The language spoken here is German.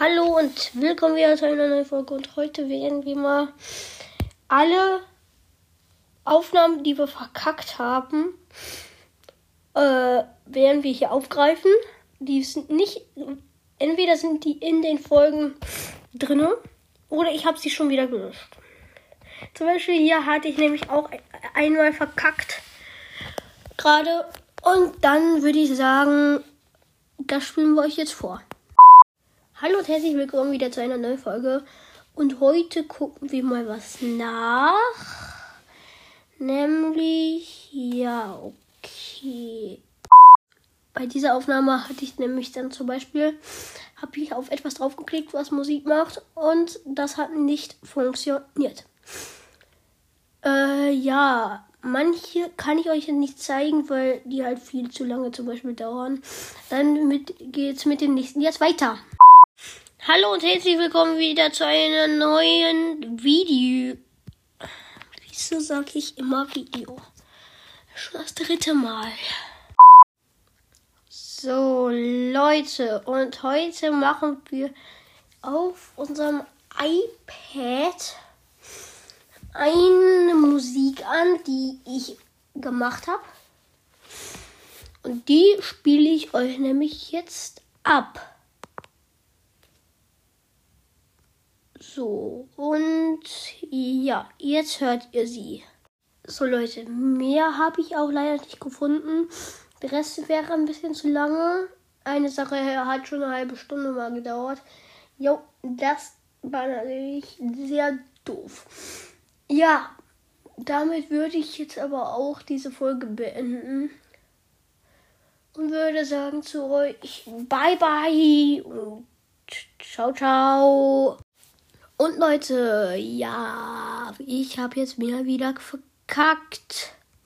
Hallo und willkommen wieder zu einer neuen Folge. Und heute werden wir mal alle Aufnahmen, die wir verkackt haben, äh, werden wir hier aufgreifen. Die sind nicht, entweder sind die in den Folgen drinne oder ich habe sie schon wieder gelöscht. Zum Beispiel hier hatte ich nämlich auch einmal verkackt gerade. Und dann würde ich sagen, das spielen wir euch jetzt vor. Hallo und herzlich willkommen wieder zu einer neuen Folge. Und heute gucken wir mal was nach. Nämlich, ja, okay. Bei dieser Aufnahme hatte ich nämlich dann zum Beispiel, habe ich auf etwas draufgeklickt, was Musik macht. Und das hat nicht funktioniert. Äh, ja, manche kann ich euch nicht zeigen, weil die halt viel zu lange zum Beispiel dauern. Dann mit, geht's mit dem nächsten jetzt weiter. Hallo und herzlich willkommen wieder zu einem neuen Video. Wieso sage ich immer Video? Schon das dritte Mal. So, Leute, und heute machen wir auf unserem iPad eine Musik an, die ich gemacht habe. Und die spiele ich euch nämlich jetzt ab. So, und ja, jetzt hört ihr sie. So Leute, mehr habe ich auch leider nicht gefunden. Der Rest wäre ein bisschen zu lange. Eine Sache hat schon eine halbe Stunde mal gedauert. Jo, das war natürlich sehr doof. Ja, damit würde ich jetzt aber auch diese Folge beenden. Und würde sagen zu euch, bye bye und ciao, ciao. Und Leute, ja, ich habe jetzt mir wieder verkackt.